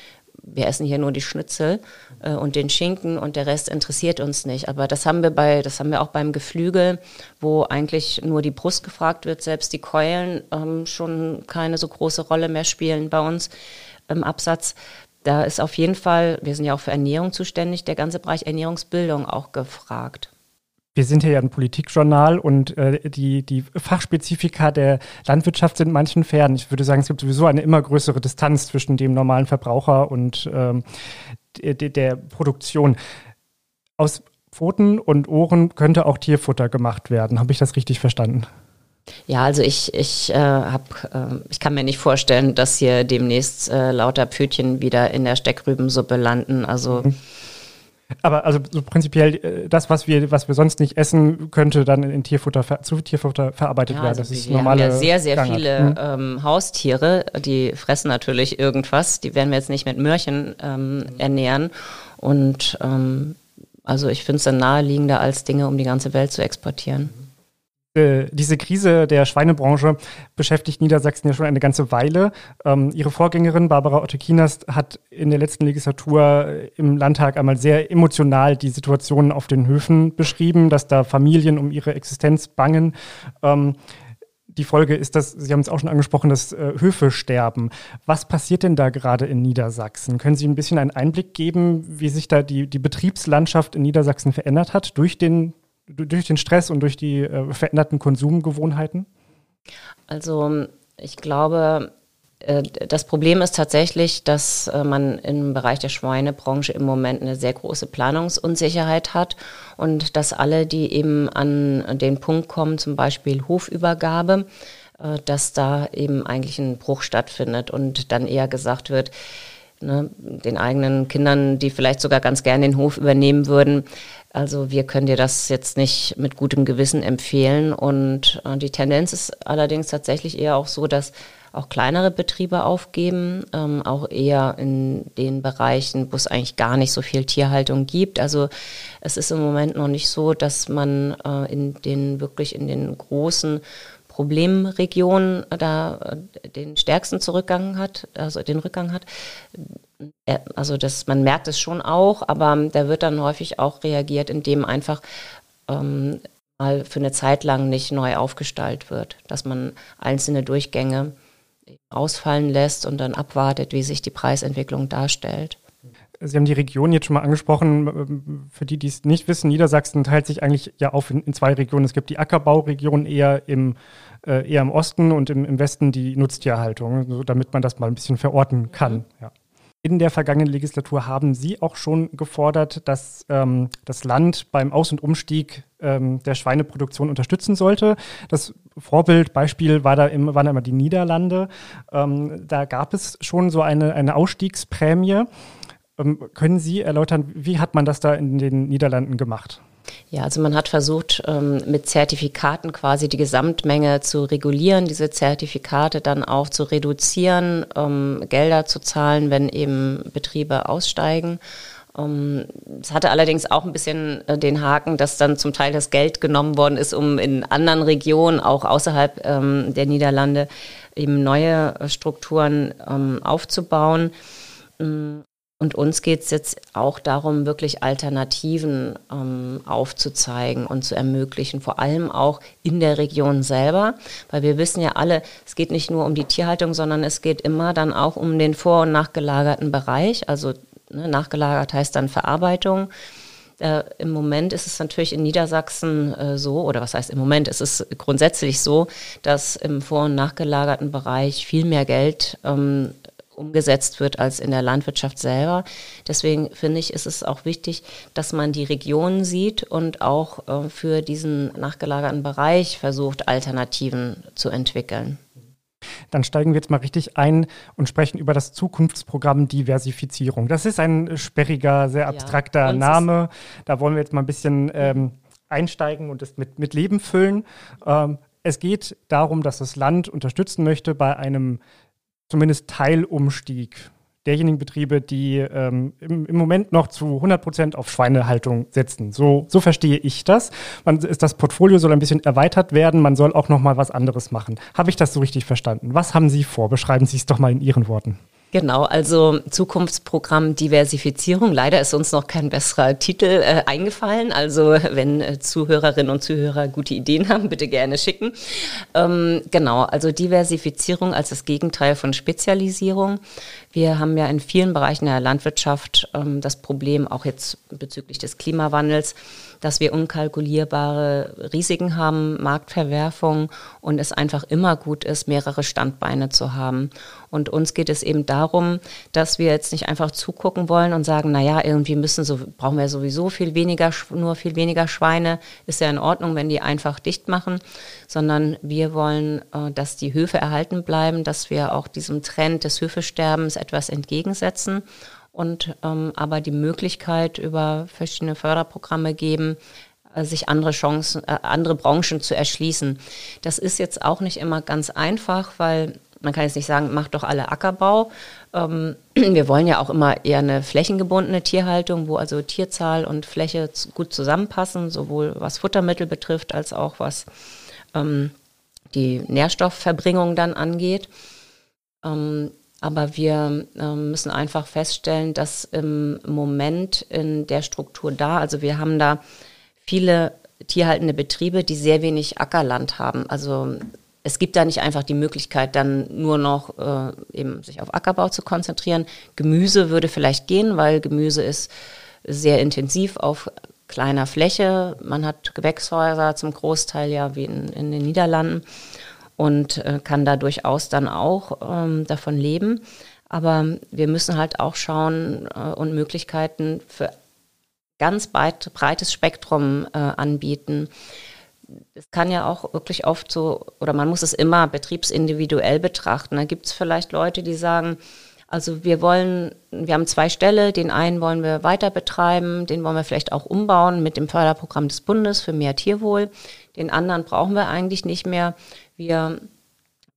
wir essen hier nur die Schnitzel äh, und den Schinken und der Rest interessiert uns nicht. Aber das haben wir bei, das haben wir auch beim Geflügel, wo eigentlich nur die Brust gefragt wird, selbst die Keulen ähm, schon keine so große Rolle mehr spielen bei uns im Absatz. Da ist auf jeden Fall, wir sind ja auch für Ernährung zuständig, der ganze Bereich Ernährungsbildung auch gefragt wir sind hier ja ein Politikjournal und äh, die, die Fachspezifika der Landwirtschaft sind manchen fern. Ich würde sagen, es gibt sowieso eine immer größere Distanz zwischen dem normalen Verbraucher und ähm, der, der Produktion. Aus Pfoten und Ohren könnte auch Tierfutter gemacht werden. Habe ich das richtig verstanden? Ja, also ich, ich, äh, hab, äh, ich kann mir nicht vorstellen, dass hier demnächst äh, lauter Pötchen wieder in der Steckrübensuppe landen. Also mhm. Aber also so prinzipiell äh, das, was wir, was wir sonst nicht essen, könnte dann in Tierfutter zu Tierfutter verarbeitet ja, werden. Also das ist wir normale haben ja sehr, sehr Gangart. viele hm. ähm, Haustiere, die fressen natürlich irgendwas. Die werden wir jetzt nicht mit Möhrchen ähm, ernähren. Und ähm, also ich finde es dann naheliegender, als Dinge um die ganze Welt zu exportieren. Äh, diese Krise der Schweinebranche beschäftigt Niedersachsen ja schon eine ganze Weile. Ähm, ihre Vorgängerin Barbara Otte-Kienast hat in der letzten Legislatur im Landtag einmal sehr emotional die Situation auf den Höfen beschrieben, dass da Familien um ihre Existenz bangen. Ähm, die Folge ist, dass, Sie haben es auch schon angesprochen, dass äh, Höfe sterben. Was passiert denn da gerade in Niedersachsen? Können Sie ein bisschen einen Einblick geben, wie sich da die, die Betriebslandschaft in Niedersachsen verändert hat durch den durch den Stress und durch die äh, veränderten Konsumgewohnheiten? Also ich glaube, äh, das Problem ist tatsächlich, dass äh, man im Bereich der Schweinebranche im Moment eine sehr große Planungsunsicherheit hat und dass alle, die eben an den Punkt kommen, zum Beispiel Hofübergabe, äh, dass da eben eigentlich ein Bruch stattfindet und dann eher gesagt wird, ne, den eigenen Kindern, die vielleicht sogar ganz gerne den Hof übernehmen würden, also wir können dir das jetzt nicht mit gutem Gewissen empfehlen. Und die Tendenz ist allerdings tatsächlich eher auch so, dass auch kleinere Betriebe aufgeben, ähm, auch eher in den Bereichen, wo es eigentlich gar nicht so viel Tierhaltung gibt. Also es ist im Moment noch nicht so, dass man äh, in den wirklich in den großen Problemregionen da äh, den stärksten Zurückgang hat, also den Rückgang hat. Äh, also das, man merkt es schon auch, aber da wird dann häufig auch reagiert, indem einfach ähm, mal für eine Zeit lang nicht neu aufgestaltet wird, dass man einzelne Durchgänge ausfallen lässt und dann abwartet, wie sich die Preisentwicklung darstellt. Sie haben die Region jetzt schon mal angesprochen. Für die, die es nicht wissen, Niedersachsen teilt sich eigentlich ja auf in, in zwei Regionen. Es gibt die Ackerbauregion eher im, äh, eher im Osten und im, im Westen die Nutztierhaltung, so damit man das mal ein bisschen verorten kann. Mhm. Ja. In der vergangenen Legislatur haben Sie auch schon gefordert, dass ähm, das Land beim Aus- und Umstieg ähm, der Schweineproduktion unterstützen sollte. Das Vorbild, Beispiel war da im, waren da immer die Niederlande. Ähm, da gab es schon so eine, eine Ausstiegsprämie. Ähm, können Sie erläutern, wie hat man das da in den Niederlanden gemacht? Ja, also man hat versucht, ähm, mit Zertifikaten quasi die Gesamtmenge zu regulieren, diese Zertifikate dann auch zu reduzieren, ähm, Gelder zu zahlen, wenn eben Betriebe aussteigen. Ähm, es hatte allerdings auch ein bisschen äh, den Haken, dass dann zum Teil das Geld genommen worden ist, um in anderen Regionen, auch außerhalb der Niederlande, eben neue Strukturen aufzubauen. Und uns geht es jetzt auch darum, wirklich Alternativen ähm, aufzuzeigen und zu ermöglichen, vor allem auch in der Region selber, weil wir wissen ja alle, es geht nicht nur um die Tierhaltung, sondern es geht immer dann auch um den vor- und nachgelagerten Bereich. Also ne, nachgelagert heißt dann Verarbeitung. Äh, Im Moment ist es natürlich in Niedersachsen äh, so, oder was heißt im Moment, es ist grundsätzlich so, dass im vor- und nachgelagerten Bereich viel mehr Geld ähm, umgesetzt wird als in der Landwirtschaft selber. Deswegen finde ich, ist es auch wichtig, dass man die Regionen sieht und auch äh, für diesen nachgelagerten Bereich versucht, Alternativen zu entwickeln. Dann steigen wir jetzt mal richtig ein und sprechen über das Zukunftsprogramm Diversifizierung. Das ist ein sperriger, sehr abstrakter ja, Name. Da wollen wir jetzt mal ein bisschen ähm, einsteigen und es mit, mit Leben füllen. Ähm, es geht darum, dass das Land unterstützen möchte bei einem zumindest Teilumstieg derjenigen Betriebe, die ähm, im, im, Moment noch zu 100 Prozent auf Schweinehaltung setzen. So, so verstehe ich das. Man, ist, das Portfolio soll ein bisschen erweitert werden. Man soll auch noch mal was anderes machen. Habe ich das so richtig verstanden? Was haben Sie vor? Beschreiben Sie es doch mal in Ihren Worten. Genau, also Zukunftsprogramm Diversifizierung. Leider ist uns noch kein besserer Titel äh, eingefallen. Also wenn äh, Zuhörerinnen und Zuhörer gute Ideen haben, bitte gerne schicken. Ähm, genau, also Diversifizierung als das Gegenteil von Spezialisierung. Wir haben ja in vielen Bereichen der Landwirtschaft ähm, das Problem, auch jetzt bezüglich des Klimawandels, dass wir unkalkulierbare Risiken haben, Marktverwerfung und es einfach immer gut ist, mehrere Standbeine zu haben. Und uns geht es eben darum, dass wir jetzt nicht einfach zugucken wollen und sagen, na ja, irgendwie müssen so, brauchen wir sowieso viel weniger, nur viel weniger Schweine. Ist ja in Ordnung, wenn die einfach dicht machen, sondern wir wollen, äh, dass die Höfe erhalten bleiben, dass wir auch diesem Trend des Höfesterbens etwas entgegensetzen und ähm, aber die Möglichkeit über verschiedene Förderprogramme geben, äh, sich andere Chancen, äh, andere Branchen zu erschließen. Das ist jetzt auch nicht immer ganz einfach, weil man kann jetzt nicht sagen, macht doch alle Ackerbau. Ähm, <clears throat> wir wollen ja auch immer eher eine flächengebundene Tierhaltung, wo also Tierzahl und Fläche gut zusammenpassen, sowohl was Futtermittel betrifft, als auch was ähm, die Nährstoffverbringung dann angeht. Ähm, aber wir äh, müssen einfach feststellen, dass im Moment in der Struktur da, also wir haben da viele tierhaltende Betriebe, die sehr wenig Ackerland haben. Also es gibt da nicht einfach die Möglichkeit, dann nur noch äh, eben sich auf Ackerbau zu konzentrieren. Gemüse würde vielleicht gehen, weil Gemüse ist sehr intensiv auf kleiner Fläche. Man hat Gewächshäuser zum Großteil ja wie in, in den Niederlanden und äh, kann da durchaus dann auch ähm, davon leben. Aber wir müssen halt auch schauen äh, und Möglichkeiten für ganz breit, breites Spektrum äh, anbieten. Es kann ja auch wirklich oft so, oder man muss es immer betriebsindividuell betrachten. Da gibt es vielleicht Leute, die sagen, also wir wollen, wir haben zwei Ställe, den einen wollen wir weiter betreiben, den wollen wir vielleicht auch umbauen mit dem Förderprogramm des Bundes für mehr Tierwohl. Den anderen brauchen wir eigentlich nicht mehr. Wir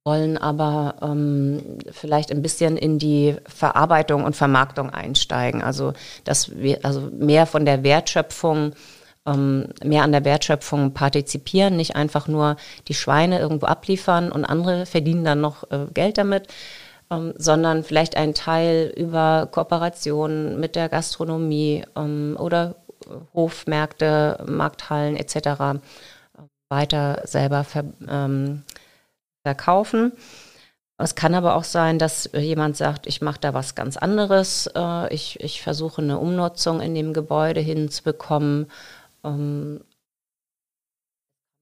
wollen aber ähm, vielleicht ein bisschen in die Verarbeitung und Vermarktung einsteigen. Also dass wir also mehr von der Wertschöpfung ähm, mehr an der Wertschöpfung partizipieren, nicht einfach nur die Schweine irgendwo abliefern und andere verdienen dann noch äh, Geld damit, ähm, sondern vielleicht einen Teil über Kooperationen mit der Gastronomie ähm, oder Hofmärkte, Markthallen etc. Äh, weiter selber ver, ähm, verkaufen. Es kann aber auch sein, dass jemand sagt, ich mache da was ganz anderes. Äh, ich, ich versuche eine Umnutzung in dem Gebäude hinzubekommen. Ähm,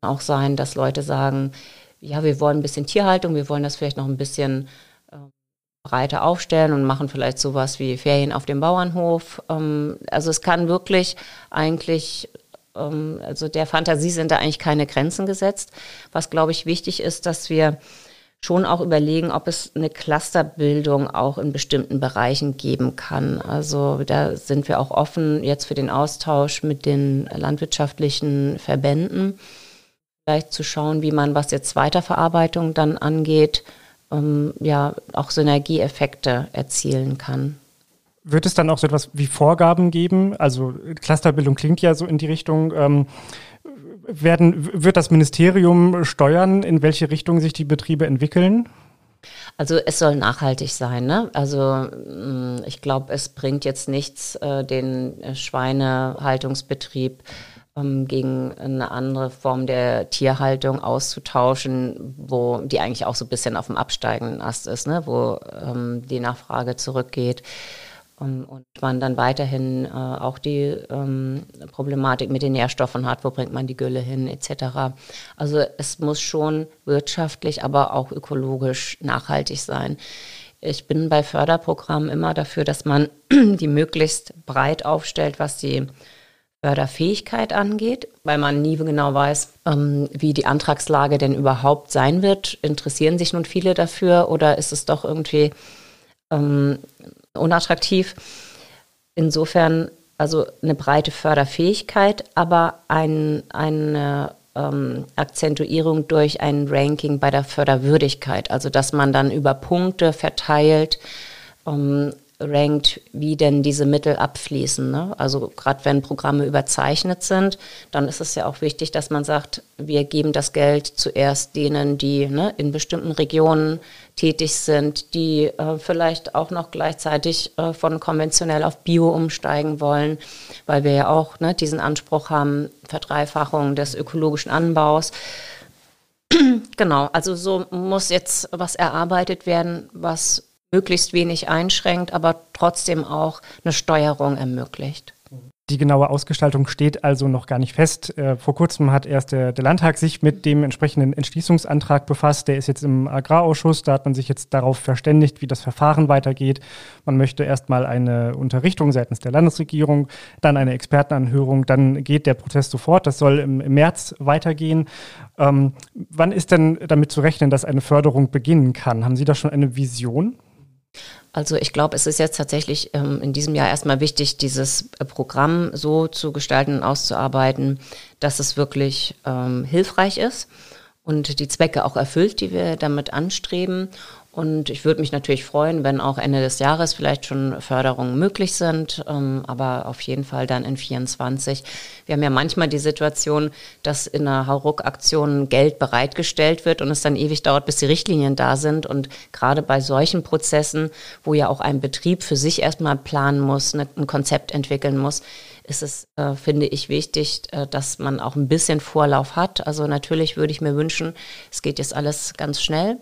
auch sein, dass Leute sagen, ja, wir wollen ein bisschen Tierhaltung, wir wollen das vielleicht noch ein bisschen breiter aufstellen und machen vielleicht sowas wie Ferien auf dem Bauernhof. Ähm, also es kann wirklich eigentlich ähm, also der Fantasie sind da eigentlich keine Grenzen gesetzt. Was, glaube ich, wichtig ist, dass wir schon auch überlegen, ob es eine Clusterbildung auch in bestimmten Bereichen geben kann. Also da sind wir auch offen jetzt für den Austausch mit den landwirtschaftlichen Verbänden, vielleicht zu schauen, wie man, was jetzt Weiterverarbeitung dann angeht, ähm, ja auch Synergieeffekte erzielen kann. Wird es dann auch so etwas wie Vorgaben geben? Also Clusterbildung klingt ja so in die Richtung. Ähm, werden, wird das Ministerium steuern, in welche Richtung sich die Betriebe entwickeln? Also es soll nachhaltig sein. Ne? Also mm, ich glaube, es bringt jetzt nichts, äh, den Schweinehaltungsbetrieb gegen eine andere Form der Tierhaltung auszutauschen, wo die eigentlich auch so ein bisschen auf dem absteigenden Ast ist, ne? wo ähm, die Nachfrage zurückgeht. Um, und man dann weiterhin äh, auch die ähm, Problematik mit den Nährstoffen hat, wo bringt man die Gülle hin, etc. Also es muss schon wirtschaftlich, aber auch ökologisch nachhaltig sein. Ich bin bei Förderprogrammen immer dafür, dass man <clears throat> die möglichst breit aufstellt, was die Förderfähigkeit angeht, weil man nie genau weiß, ähm, wie die Antragslage denn überhaupt sein wird. Interessieren sich nun viele dafür oder ist es doch irgendwie ähm, unattraktiv. Insofern also eine breite Förderfähigkeit, aber ein, eine ähm, Akzentuierung durch ein Ranking bei der Förderwürdigkeit. Also dass man dann über Punkte verteilt ähm, rankt, wie denn diese Mittel abfließen. Ne? Also gerade wenn Programme überzeichnet sind, dann ist es ja auch wichtig, dass man sagt, wir geben das Geld zuerst denen, die ne, in bestimmten Regionen tätig sind, die äh, vielleicht auch noch gleichzeitig äh, von konventionell auf Bio umsteigen wollen, weil wir ja auch ne, diesen Anspruch haben, Verdreifachung des ökologischen Anbaus. <clears throat> genau, also so muss jetzt was erarbeitet werden, was möglichst wenig einschränkt, aber trotzdem auch eine Steuerung ermöglicht. Die genaue Ausgestaltung steht also noch gar nicht fest. Äh, vor kurzem hat erst der, der, Landtag sich mit dem entsprechenden Entschließungsantrag befasst. Der ist jetzt im Agrarausschuss. Da hat man sich jetzt darauf verständigt, wie das Verfahren weitergeht. Man möchte erstmal eine Unterrichtung seitens der Landesregierung, dann eine Expertenanhörung, dann geht der Prozess sofort. Das soll im, im März weitergehen. Ähm, wann ist denn damit zu rechnen, dass eine Förderung beginnen kann? Haben Sie da schon eine Vision? Also ich glaube, es ist jetzt tatsächlich ähm, in diesem Jahr erstmal wichtig, dieses äh, Programm so zu gestalten und auszuarbeiten, dass es wirklich ähm, hilfreich ist und die Zwecke auch erfüllt, die wir damit anstreben. Und ich würde mich natürlich freuen, wenn auch Ende des Jahres vielleicht schon Förderungen möglich sind, ähm, aber auf jeden Fall dann in 24. Wir haben ja manchmal die Situation, dass in einer Hauruck-Aktion Geld bereitgestellt wird und es dann ewig dauert, bis die Richtlinien da sind. Und gerade bei solchen Prozessen, wo ja auch ein Betrieb für sich erstmal planen muss, ne, ein Konzept entwickeln muss, ist es, äh, finde ich, wichtig, äh, dass man auch ein bisschen Vorlauf hat. Also natürlich würde ich mir wünschen, es geht jetzt alles ganz schnell.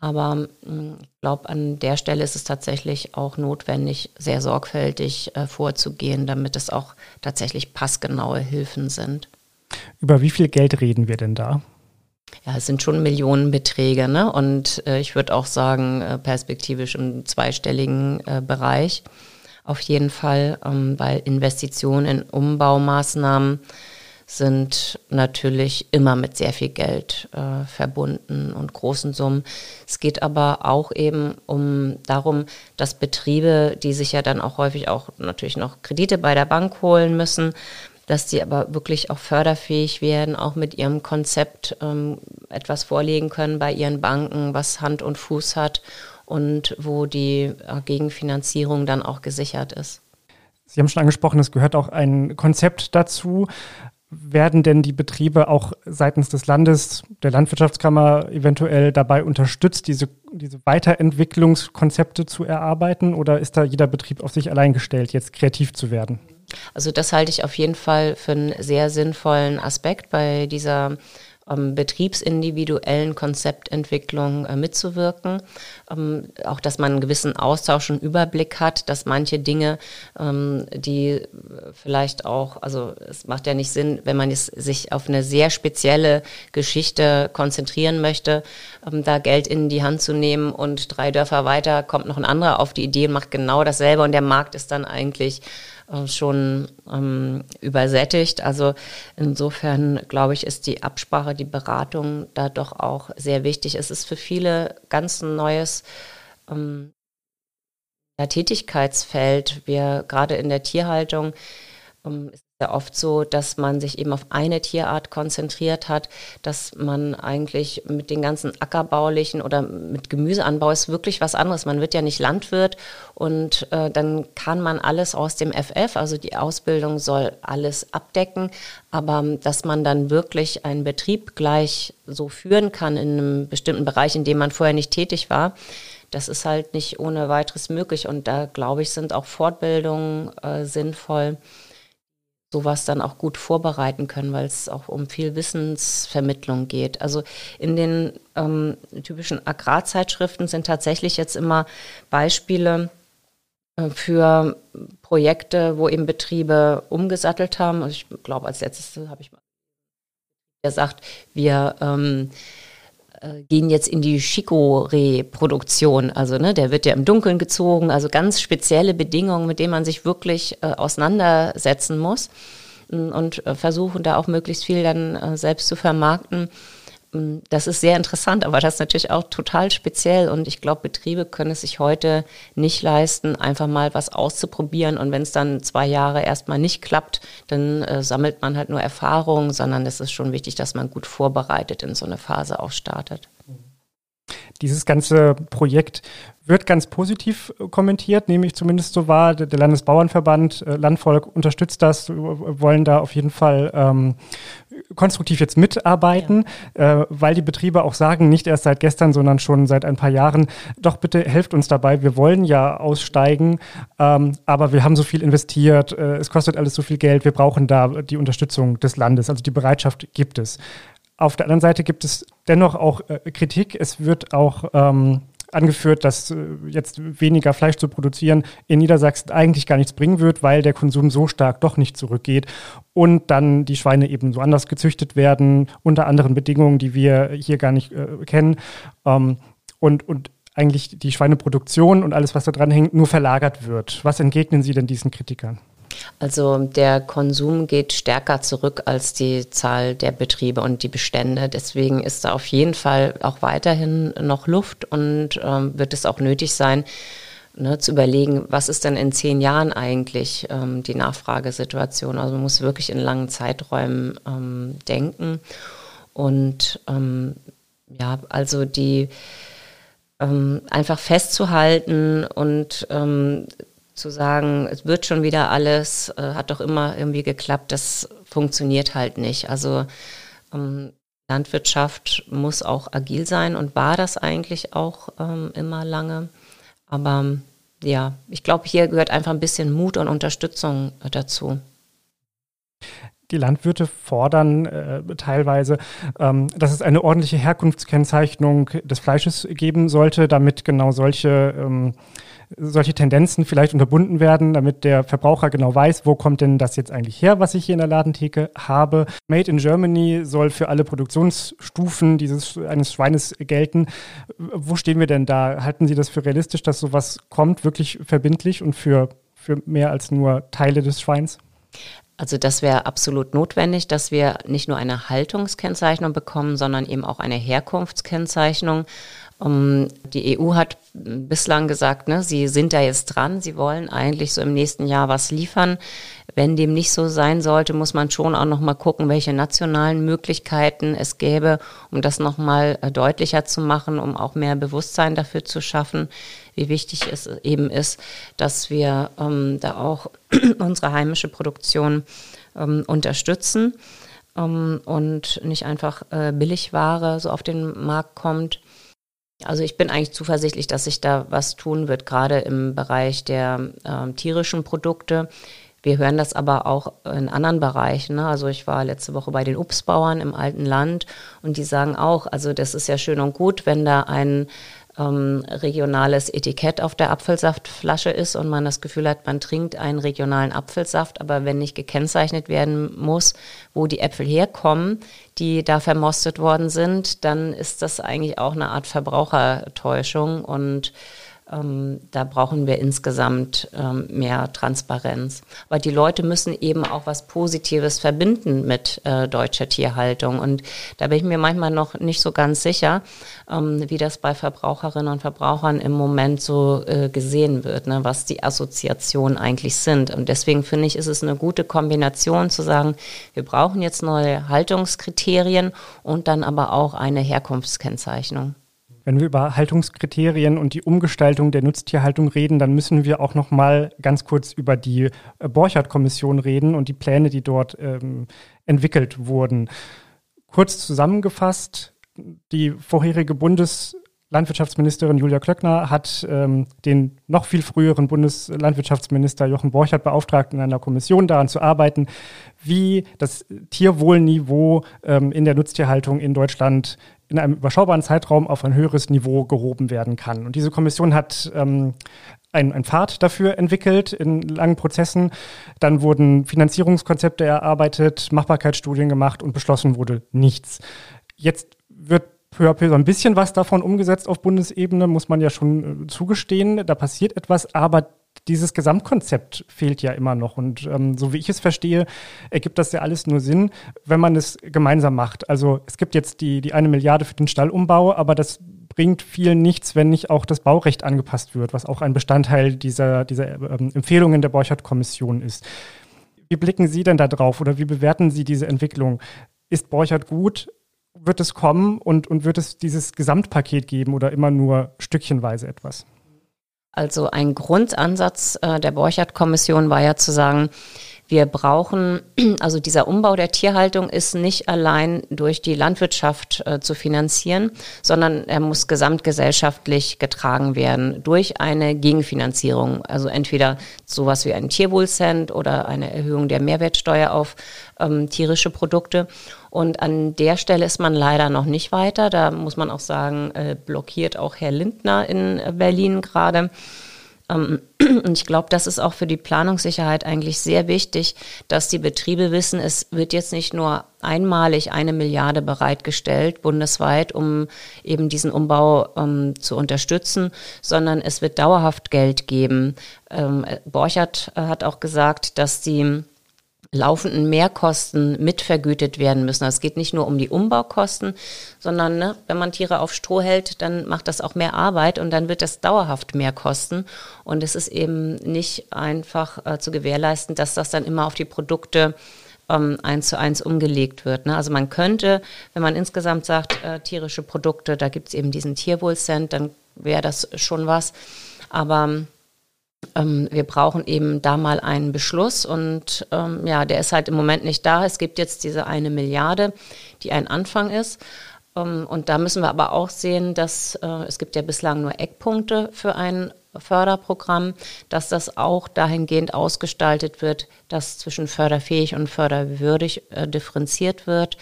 Aber hm, ich glaube, an der Stelle ist es tatsächlich auch notwendig, sehr sorgfältig äh, vorzugehen, damit es auch tatsächlich passgenaue Hilfen sind. Über wie viel Geld reden wir denn da? Ja, es sind schon Millionenbeträge, ne? Und äh, ich würde auch sagen, äh, perspektivisch im zweistelligen äh, Bereich auf jeden Fall, ähm, weil Investitionen in Umbaumaßnahmen sind natürlich immer mit sehr viel Geld äh, verbunden und großen Summen. Es geht aber auch eben um darum, dass Betriebe, die sich ja dann auch häufig auch natürlich noch Kredite bei der Bank holen müssen, dass die aber wirklich auch förderfähig werden, auch mit ihrem Konzept ähm, etwas vorlegen können bei ihren Banken, was Hand und Fuß hat und wo die äh, Gegenfinanzierung dann auch gesichert ist. Sie haben schon angesprochen, es gehört auch ein Konzept dazu. Werden denn die Betriebe auch seitens des Landes, der Landwirtschaftskammer eventuell dabei unterstützt, diese, diese Weiterentwicklungskonzepte zu erarbeiten? Oder ist da jeder Betrieb auf sich allein gestellt, jetzt kreativ zu werden? Also das halte ich auf jeden Fall für einen sehr sinnvollen Aspekt bei dieser ähm, betriebsindividuellen Konzeptentwicklung äh, mitzuwirken. Ähm, auch, dass man einen gewissen Austausch und Überblick hat, dass manche Dinge, ähm, die vielleicht auch, also es macht ja nicht Sinn, wenn man sich auf eine sehr spezielle Geschichte konzentrieren möchte, ähm, da Geld in die Hand zu nehmen und drei Dörfer weiter kommt noch ein anderer auf die Idee und macht genau dasselbe und der Markt ist dann eigentlich äh, schon ähm, übersättigt. Also insofern glaube ich, ist die Absprache, die Beratung da doch auch sehr wichtig. Es ist für viele ganz ein neues ähm, Tätigkeitsfeld. Wir gerade in der Tierhaltung ähm, ist ja oft so, dass man sich eben auf eine Tierart konzentriert hat, dass man eigentlich mit den ganzen ackerbaulichen oder mit Gemüseanbau ist wirklich was anderes. Man wird ja nicht Landwirt und äh, dann kann man alles aus dem FF, also die Ausbildung soll alles abdecken, aber dass man dann wirklich einen Betrieb gleich so führen kann in einem bestimmten Bereich, in dem man vorher nicht tätig war, das ist halt nicht ohne weiteres möglich und da glaube ich, sind auch Fortbildungen äh, sinnvoll sowas dann auch gut vorbereiten können, weil es auch um viel Wissensvermittlung geht. Also in den ähm, typischen Agrarzeitschriften sind tatsächlich jetzt immer Beispiele äh, für Projekte, wo eben Betriebe umgesattelt haben. Also ich glaube, als letztes habe ich mal gesagt, wir ähm, äh, gehen jetzt in die Chicorée-Produktion. Also ne, der wird ja im Dunkeln gezogen, also ganz spezielle Bedingungen, mit denen man sich wirklich äh, auseinandersetzen muss und äh, versuchen da auch möglichst viel dann äh, selbst zu vermarkten. Mm, das ist sehr interessant, aber das ist natürlich auch total speziell. Und ich glaube, Betriebe können es sich heute nicht leisten, einfach mal was auszuprobieren. Und wenn es dann zwei Jahre erstmal nicht klappt, dann äh, sammelt man halt nur Erfahrung, sondern es ist schon wichtig, dass man gut vorbereitet in so eine Phase auch startet. Dieses ganze Projekt wird ganz positiv äh, kommentiert, nehme ich zumindest so wahr. Der Landesbauernverband, äh, Landvolk unterstützt das, wollen da auf jeden Fall ähm, konstruktiv jetzt mitarbeiten, ja. äh, weil die Betriebe auch sagen, nicht erst seit gestern, sondern schon seit ein paar Jahren, doch bitte helft uns dabei, wir wollen ja aussteigen, ähm, aber wir haben so viel investiert, äh, es kostet alles so viel Geld, wir brauchen da die Unterstützung des Landes, also die Bereitschaft gibt es. Auf der anderen Seite gibt es dennoch auch äh, Kritik. Es wird auch ähm, angeführt, dass äh, jetzt weniger Fleisch zu produzieren in Niedersachsen eigentlich gar nichts bringen wird, weil der Konsum so stark doch nicht zurückgeht und dann die Schweine eben so anders gezüchtet werden, unter anderen Bedingungen, die wir hier gar nicht äh, kennen. Ähm, und, und eigentlich die Schweineproduktion und alles, was da dran hängt, nur verlagert wird. Was entgegnen Sie denn diesen Kritikern? Also der Konsum geht stärker zurück als die Zahl der Betriebe und die Bestände. Deswegen ist da auf jeden Fall auch weiterhin noch Luft und ähm, wird es auch nötig sein, ne, zu überlegen, was ist denn in zehn Jahren eigentlich ähm, die Nachfragesituation. Also man muss wirklich in langen Zeiträumen ähm, denken. Und ähm, ja, also die ähm, einfach festzuhalten und ähm, zu sagen, es wird schon wieder alles, äh, hat doch immer irgendwie geklappt, das funktioniert halt nicht. Also ähm, Landwirtschaft muss auch agil sein und war das eigentlich auch ähm, immer lange. Aber ja, ich glaube, hier gehört einfach ein bisschen Mut und Unterstützung dazu. die Landwirte fordern äh, teilweise, ähm, dass es eine ordentliche Herkunftskennzeichnung des Fleisches geben sollte, damit genau solche, ähm, solche Tendenzen vielleicht unterbunden werden, damit der Verbraucher genau weiß, wo kommt denn das jetzt eigentlich her, was ich hier in der Ladentheke habe. Made in Germany soll für alle Produktionsstufen dieses eines Schweines gelten. Wo stehen wir denn da? Halten Sie das für realistisch, dass sowas kommt, wirklich verbindlich und für, für mehr als nur Teile des Schweins? Also das wäre absolut notwendig, dass wir nicht nur eine Haltungskennzeichnung bekommen, sondern eben auch eine Herkunftskennzeichnung. Um, die EU hat bislang gesagt, ne, sie sind da jetzt dran, sie wollen eigentlich so im nächsten Jahr was liefern. Wenn dem nicht so sein sollte, muss man schon auch noch mal gucken, welche nationalen Möglichkeiten es gäbe, um das noch mal äh, deutlicher zu machen, um auch mehr Bewusstsein dafür zu schaffen, wie wichtig es eben ist, dass wir ähm, da auch <clears throat> unsere heimische Produktion ähm, unterstützen ähm, und nicht einfach äh, Billigware so auf den Markt kommt. Also ich bin eigentlich zuversichtlich, dass sich da was tun wird, gerade im Bereich der äh, tierischen Produkte. Wir hören das aber auch in anderen Bereichen. Ne? Also ich war letzte Woche bei den Obstbauern im alten Land und die sagen auch, also das ist ja schön und gut, wenn da ein ähm, regionales Etikett auf der Apfelsaftflasche ist und man das Gefühl hat, man trinkt einen regionalen Apfelsaft, aber wenn nicht gekennzeichnet werden muss, wo die Äpfel herkommen, die da vermostet worden sind, dann ist das eigentlich auch eine Art Verbrauchertäuschung und ähm, da brauchen wir insgesamt ähm, mehr Transparenz. Weil die Leute müssen eben auch was Positives verbinden mit äh, deutscher Tierhaltung. Und da bin ich mir manchmal noch nicht so ganz sicher, ähm, wie das bei Verbraucherinnen und Verbrauchern im Moment so äh, gesehen wird, ne, was die Assoziationen eigentlich sind. Und deswegen finde ich, ist es eine gute Kombination zu sagen, wir brauchen jetzt neue Haltungskriterien und dann aber auch eine Herkunftskennzeichnung. Wenn wir über Haltungskriterien und die Umgestaltung der Nutztierhaltung reden, dann müssen wir auch noch mal ganz kurz über die äh, Borchardt-Kommission reden und die Pläne, die dort ähm, entwickelt wurden. Kurz zusammengefasst, die vorherige Bundeslandwirtschaftsministerin Julia Klöckner hat ähm, den noch viel früheren Bundeslandwirtschaftsminister Jochen Borchardt beauftragt, in einer Kommission daran zu arbeiten, wie das Tierwohlniveau ähm, in der Nutztierhaltung in Deutschland in einem überschaubaren Zeitraum auf ein höheres Niveau gehoben werden kann. Und diese Kommission hat ähm, ein, ein Pfad dafür entwickelt in langen Prozessen. Dann wurden Finanzierungskonzepte erarbeitet, Machbarkeitsstudien gemacht und beschlossen wurde nichts. Jetzt wird peu à peu so ein bisschen was davon umgesetzt auf Bundesebene, muss man ja schon äh, zugestehen. Da passiert etwas, aber dieses Gesamtkonzept fehlt ja immer noch. Und ähm, so wie ich es verstehe, ergibt das ja alles nur Sinn, wenn man es gemeinsam macht. Also es gibt jetzt die, die eine Milliarde für den Stallumbau, aber das bringt vielen nichts, wenn nicht auch das Baurecht angepasst wird, was auch ein Bestandteil dieser, dieser ähm, Empfehlungen der Borchardt-Kommission ist. Wie blicken Sie denn da drauf oder wie bewerten Sie diese Entwicklung? Ist Borchardt gut? Wird es kommen und, und wird es dieses Gesamtpaket geben oder immer nur stückchenweise etwas? Also ein Grundansatz äh, der Borchardt-Kommission war ja zu sagen, wir brauchen, <clears throat> also dieser Umbau der Tierhaltung ist nicht allein durch die Landwirtschaft äh, zu finanzieren, sondern er muss gesamtgesellschaftlich getragen werden durch eine Gegenfinanzierung. Also entweder sowas wie ein Tierwohlcent oder eine Erhöhung der Mehrwertsteuer auf ähm, tierische Produkte. Und an der Stelle ist man leider noch nicht weiter. Da muss man auch sagen, äh, blockiert auch Herr Lindner in Berlin gerade. Ähm, <clears throat> und ich glaube, das ist auch für die Planungssicherheit eigentlich sehr wichtig, dass die Betriebe wissen, es wird jetzt nicht nur einmalig eine Milliarde bereitgestellt bundesweit, um eben diesen Umbau ähm, zu unterstützen, sondern es wird dauerhaft Geld geben. Ähm, Borchert hat auch gesagt, dass die laufenden Mehrkosten mitvergütet werden müssen. Also es geht nicht nur um die Umbaukosten, sondern ne, wenn man Tiere auf Stroh hält, dann macht das auch mehr Arbeit und dann wird das dauerhaft mehr kosten. Und es ist eben nicht einfach äh, zu gewährleisten, dass das dann immer auf die Produkte ähm, eins zu eins umgelegt wird. Ne? Also man könnte, wenn man insgesamt sagt, äh, tierische Produkte, da gibt es eben diesen Tierwohlcent, dann wäre das schon was. Aber ähm, wir brauchen eben da mal einen Beschluss und ähm, ja, der ist halt im Moment nicht da. Es gibt jetzt diese eine Milliarde, die ein Anfang ist. Ähm, und da müssen wir aber auch sehen, dass äh, es gibt ja bislang nur Eckpunkte für einen Förderprogramm, dass das auch dahingehend ausgestaltet wird, dass zwischen förderfähig und förderwürdig äh, differenziert wird,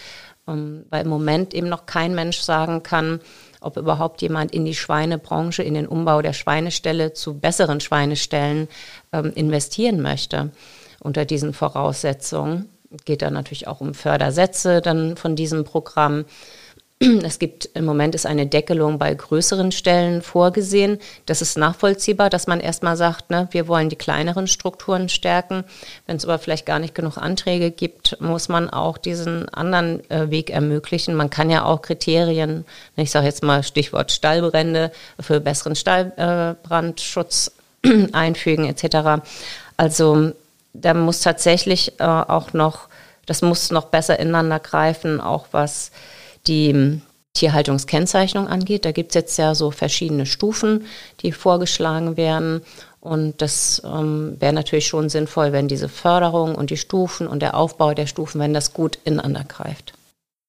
ähm, weil im Moment eben noch kein Mensch sagen kann, ob überhaupt jemand in die Schweinebranche, in den Umbau der Schweineställe zu besseren Schweineställen ähm, investieren möchte unter diesen Voraussetzungen. Geht dann natürlich auch um Fördersätze dann von diesem Programm. Es gibt im Moment ist eine Deckelung bei größeren Stellen vorgesehen. Das ist nachvollziehbar, dass man erstmal sagt, ne, wir wollen die kleineren Strukturen stärken. Wenn es aber vielleicht gar nicht genug Anträge gibt, muss man auch diesen anderen äh, Weg ermöglichen. Man kann ja auch Kriterien, ne, ich sage jetzt mal Stichwort Stallbrände, für besseren Stallbrandschutz äh, <clears throat> einfügen etc. Also da muss tatsächlich äh, auch noch, das muss noch besser ineinander greifen, auch was die Tierhaltungskennzeichnung angeht. Da gibt es jetzt ja so verschiedene Stufen, die vorgeschlagen werden. Und das ähm, wäre natürlich schon sinnvoll, wenn diese Förderung und die Stufen und der Aufbau der Stufen, wenn das gut ineinander greift.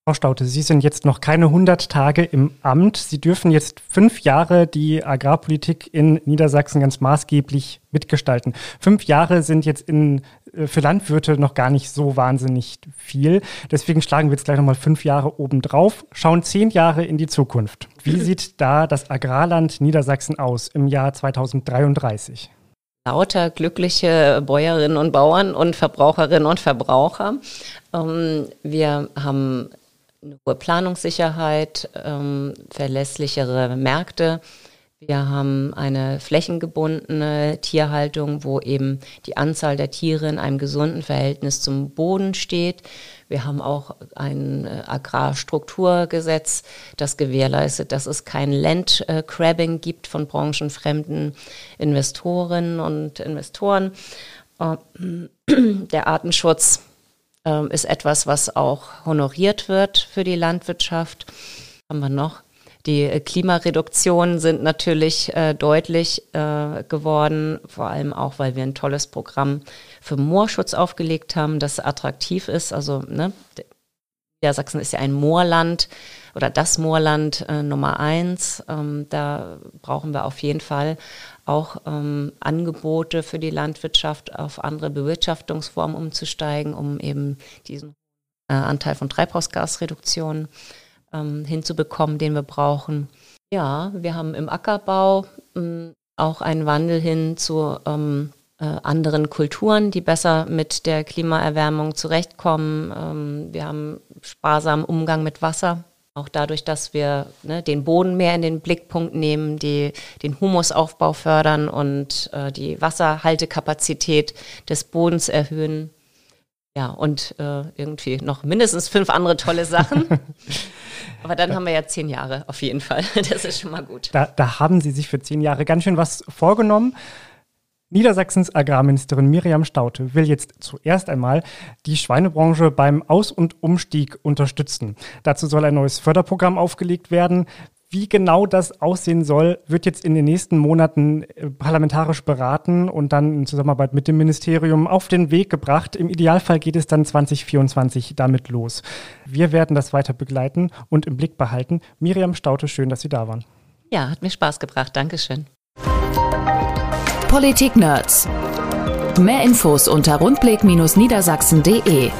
Frau Staute, Sie sind jetzt noch keine 100 Tage im Amt. Sie dürfen jetzt fünf Jahre die Agrarpolitik in Niedersachsen ganz maßgeblich mitgestalten. Fünf Jahre sind jetzt in, für Landwirte noch gar nicht so wahnsinnig viel. Deswegen schlagen wir jetzt gleich nochmal fünf Jahre obendrauf, schauen zehn Jahre in die Zukunft. Wie sieht da das Agrarland Niedersachsen aus im Jahr 2033? lauter glückliche Bäuerinnen und Bauern und Verbraucherinnen und Verbraucher. Ähm, wir haben eine hohe Planungssicherheit, ähm, verlässlichere Märkte. Wir haben eine flächengebundene Tierhaltung, wo eben die Anzahl der Tiere in einem gesunden Verhältnis zum Boden steht. Wir haben auch ein äh, Agrarstrukturgesetz, das gewährleistet, dass es kein Landcrabbing gibt von branchenfremden Investorinnen und Investoren. Äh, <clears throat> der Artenschutz ähm, ist etwas, was auch honoriert wird für die Landwirtschaft. Haben wir noch? Die äh, Klimareduktionen sind natürlich äh, deutlich äh, geworden, vor allem auch, weil wir ein tolles Programm für Moorschutz aufgelegt haben, das attraktiv ist. Also ne, Niedersachsen ist ja ein Moorland oder das Moorland äh, Nummer eins. Ähm, da brauchen wir auf jeden Fall auch ähm, Angebote für die Landwirtschaft auf andere Bewirtschaftungsformen umzusteigen, um eben diesen äh, Anteil von Treibhausgasreduktion ähm, hinzubekommen, den wir brauchen. Ja, wir haben im Ackerbau ähm, auch einen Wandel hin zu ähm, äh, anderen Kulturen, die besser mit der Klimaerwärmung zurechtkommen. Ähm, wir haben sparsamen Umgang mit Wasser. Auch dadurch, dass wir ne, den Boden mehr in den Blickpunkt nehmen, die, den Humusaufbau fördern und äh, die Wasserhaltekapazität des Bodens erhöhen. Ja, und äh, irgendwie noch mindestens fünf andere tolle Sachen. <laughs> Aber dann haben wir ja zehn Jahre auf jeden Fall. <laughs> Das ist schon mal gut. Da, da haben Sie sich für zehn Jahre ganz schön was vorgenommen. Niedersachsens Agrarministerin Miriam Staute will jetzt zuerst einmal die Schweinebranche beim Aus- und Umstieg unterstützen. Dazu soll ein neues Förderprogramm aufgelegt werden. Wie genau das aussehen soll, wird jetzt in den nächsten Monaten äh, parlamentarisch beraten und dann in Zusammenarbeit mit dem Ministerium auf den Weg gebracht. Im Idealfall geht es dann 2024 damit los. Wir werden das weiter begleiten und im Blick behalten. Miriam Staute, schön, dass Sie da waren. Ja, hat mir Spaß gebracht. Dankeschön. Politik Nerds. Mehr Infos unter rundblick-niedersachsen.de.